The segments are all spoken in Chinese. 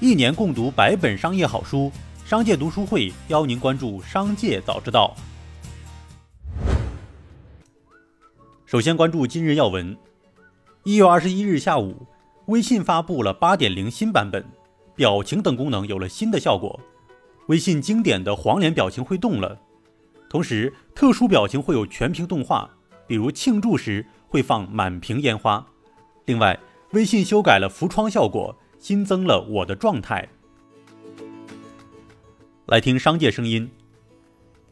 一年共读百本商业好书，商界读书会邀您关注商界早知道。首先关注今日要闻。一月二十一日下午，微信发布了八点零新版本，表情等功能有了新的效果。微信经典的黄脸表情会动了，同时特殊表情会有全屏动画，比如庆祝时会放满屏烟花。另外，微信修改了浮窗效果，新增了我的状态。来听商界声音。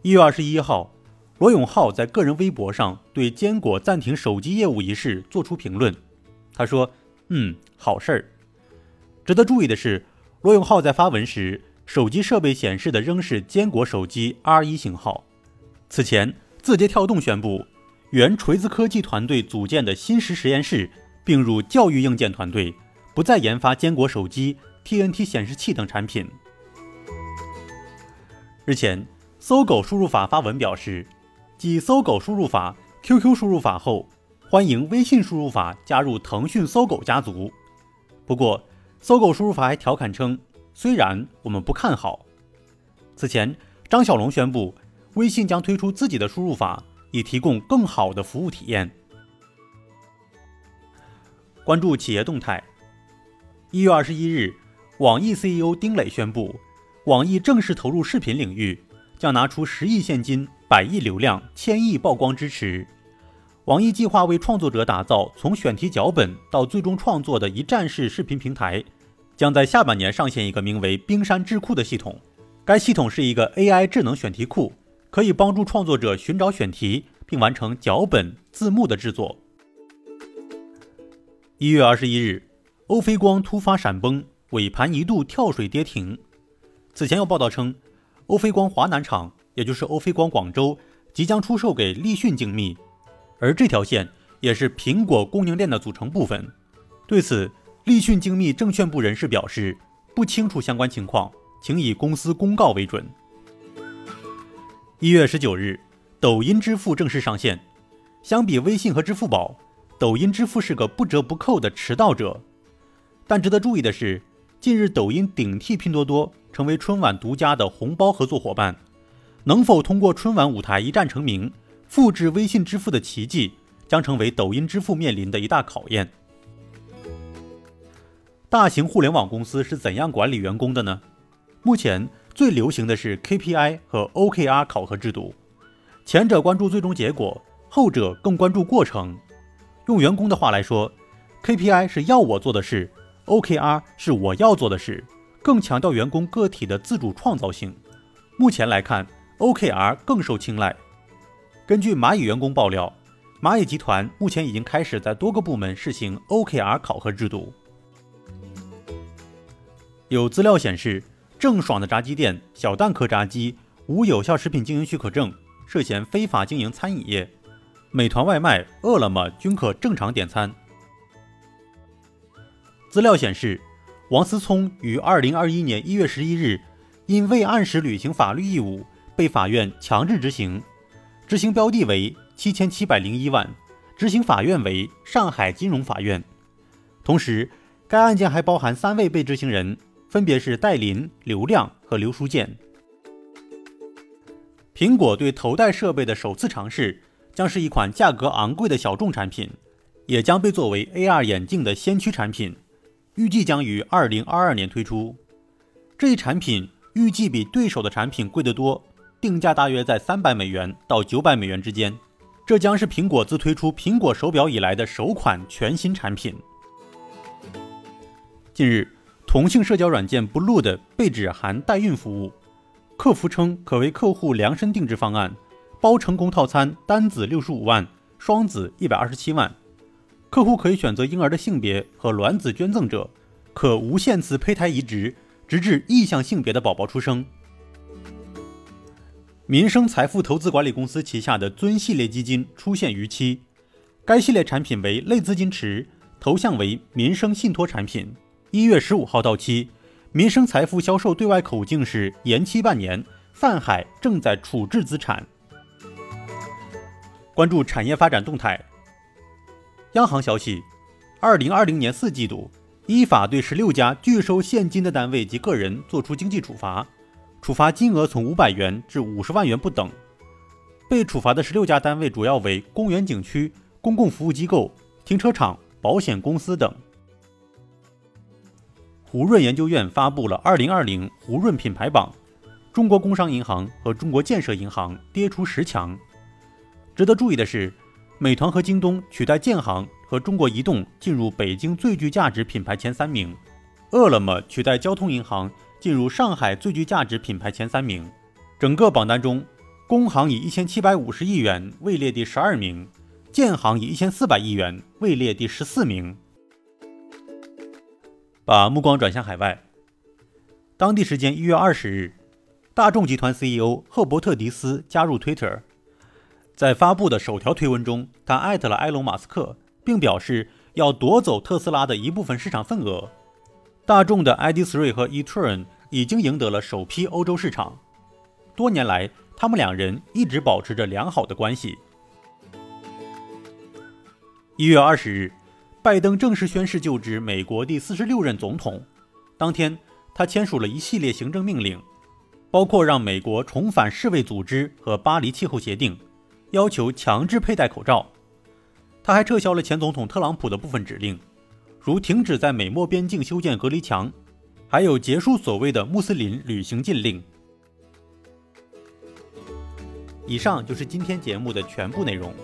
一月二十一号。罗永浩在个人微博上对坚果暂停手机业务一事作出评论，他说：“嗯，好事儿。”值得注意的是，罗永浩在发文时，手机设备显示的仍是坚果手机 R 一型号。此前，字节跳动宣布，原锤子科技团队组建的新石实验室并入教育硬件团队，不再研发坚果手机、TNT 显示器等产品。日前，搜狗输入法发文表示。继搜狗输入法、QQ 输入法后，欢迎微信输入法加入腾讯搜狗家族。不过，搜狗输入法还调侃称，虽然我们不看好。此前，张小龙宣布，微信将推出自己的输入法，以提供更好的服务体验。关注企业动态。一月二十一日，网易 CEO 丁磊宣布，网易正式投入视频领域，将拿出十亿现金。百亿流量、千亿曝光支持，网易计划为创作者打造从选题脚本到最终创作的一站式视频平台，将在下半年上线一个名为“冰山智库”的系统。该系统是一个 AI 智能选题库，可以帮助创作者寻找选题并完成脚本、字幕的制作。一月二十一日，欧菲光突发闪崩，尾盘一度跳水跌停。此前有报道称，欧菲光华南厂。也就是欧菲光广州即将出售给立讯精密，而这条线也是苹果供应链的组成部分。对此，立讯精密证券部人士表示不清楚相关情况，请以公司公告为准。一月十九日，抖音支付正式上线。相比微信和支付宝，抖音支付是个不折不扣的迟到者。但值得注意的是，近日抖音顶替拼多多，成为春晚独家的红包合作伙伴。能否通过春晚舞台一战成名，复制微信支付的奇迹，将成为抖音支付面临的一大考验。大型互联网公司是怎样管理员工的呢？目前最流行的是 KPI 和 OKR 考核制度，前者关注最终结果，后者更关注过程。用员工的话来说，KPI 是要我做的事，OKR 是我要做的事，更强调员工个体的自主创造性。目前来看。OKR 更受青睐。根据蚂蚁员工爆料，蚂蚁集团目前已经开始在多个部门试行 OKR 考核制度。有资料显示，郑爽的炸鸡店小蛋壳炸鸡无有效食品经营许可证，涉嫌非法经营餐饮业。美团外卖、饿了么均可正常点餐。资料显示，王思聪于2021年1月11日因未按时履行法律义务。被法院强制执行，执行标的为七千七百零一万，执行法院为上海金融法院。同时，该案件还包含三位被执行人，分别是戴林、刘亮和刘书建。苹果对头戴设备的首次尝试，将是一款价格昂贵的小众产品，也将被作为 AR 眼镜的先驱产品，预计将于二零二二年推出。这一产品预计比对手的产品贵得多。定价大约在三百美元到九百美元之间，这将是苹果自推出苹果手表以来的首款全新产品。近日，同性社交软件 Blue 的被指含代孕服务，客服称可为客户量身定制方案，包成功套餐单子六十五万，双子一百二十七万，客户可以选择婴儿的性别和卵子捐赠者，可无限次胚胎移植，直至异向性别的宝宝出生。民生财富投资管理公司旗下的尊系列基金出现逾期，该系列产品为类资金池，投向为民生信托产品，一月十五号到期。民生财富销售对外口径是延期半年，泛海正在处置资产。关注产业发展动态。央行消息，二零二零年四季度，依法对十六家拒收现金的单位及个人作出经济处罚，处罚金额从五百元至五十万元不等。被处罚的十六家单位主要为公园景区、公共服务机构、停车场、保险公司等。胡润研究院发布了《二零二零胡润品牌榜》，中国工商银行和中国建设银行跌出十强。值得注意的是，美团和京东取代建行和中国移动进入北京最具价值品牌前三名，饿了么取代交通银行进入上海最具价值品牌前三名。整个榜单中，工行以一千七百五十亿元位列第十二名，建行以一千四百亿元位列第十四名。把目光转向海外，当地时间一月二十日，大众集团 CEO 赫伯特·迪斯加入 Twitter，在发布的首条推文中，他艾特了埃隆·马斯克，并表示要夺走特斯拉的一部分市场份额。大众的 ID.3 和 e-tron 已经赢得了首批欧洲市场，多年来。他们两人一直保持着良好的关系。一月二十日，拜登正式宣誓就职美国第四十六任总统。当天，他签署了一系列行政命令，包括让美国重返世卫组织和巴黎气候协定，要求强制佩戴口罩。他还撤销了前总统特朗普的部分指令，如停止在美墨边境修建隔离墙，还有结束所谓的穆斯林旅行禁令。以上就是今天节目的全部内容。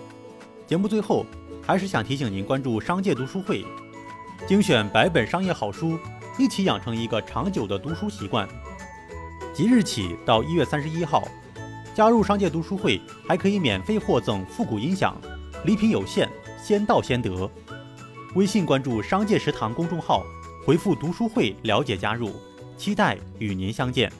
节目最后，还是想提醒您关注商界读书会，精选百本商业好书，一起养成一个长久的读书习惯。即日起到一月三十一号，加入商界读书会还可以免费获赠复古音响，礼品有限，先到先得。微信关注“商界食堂”公众号，回复“读书会”了解加入，期待与您相见。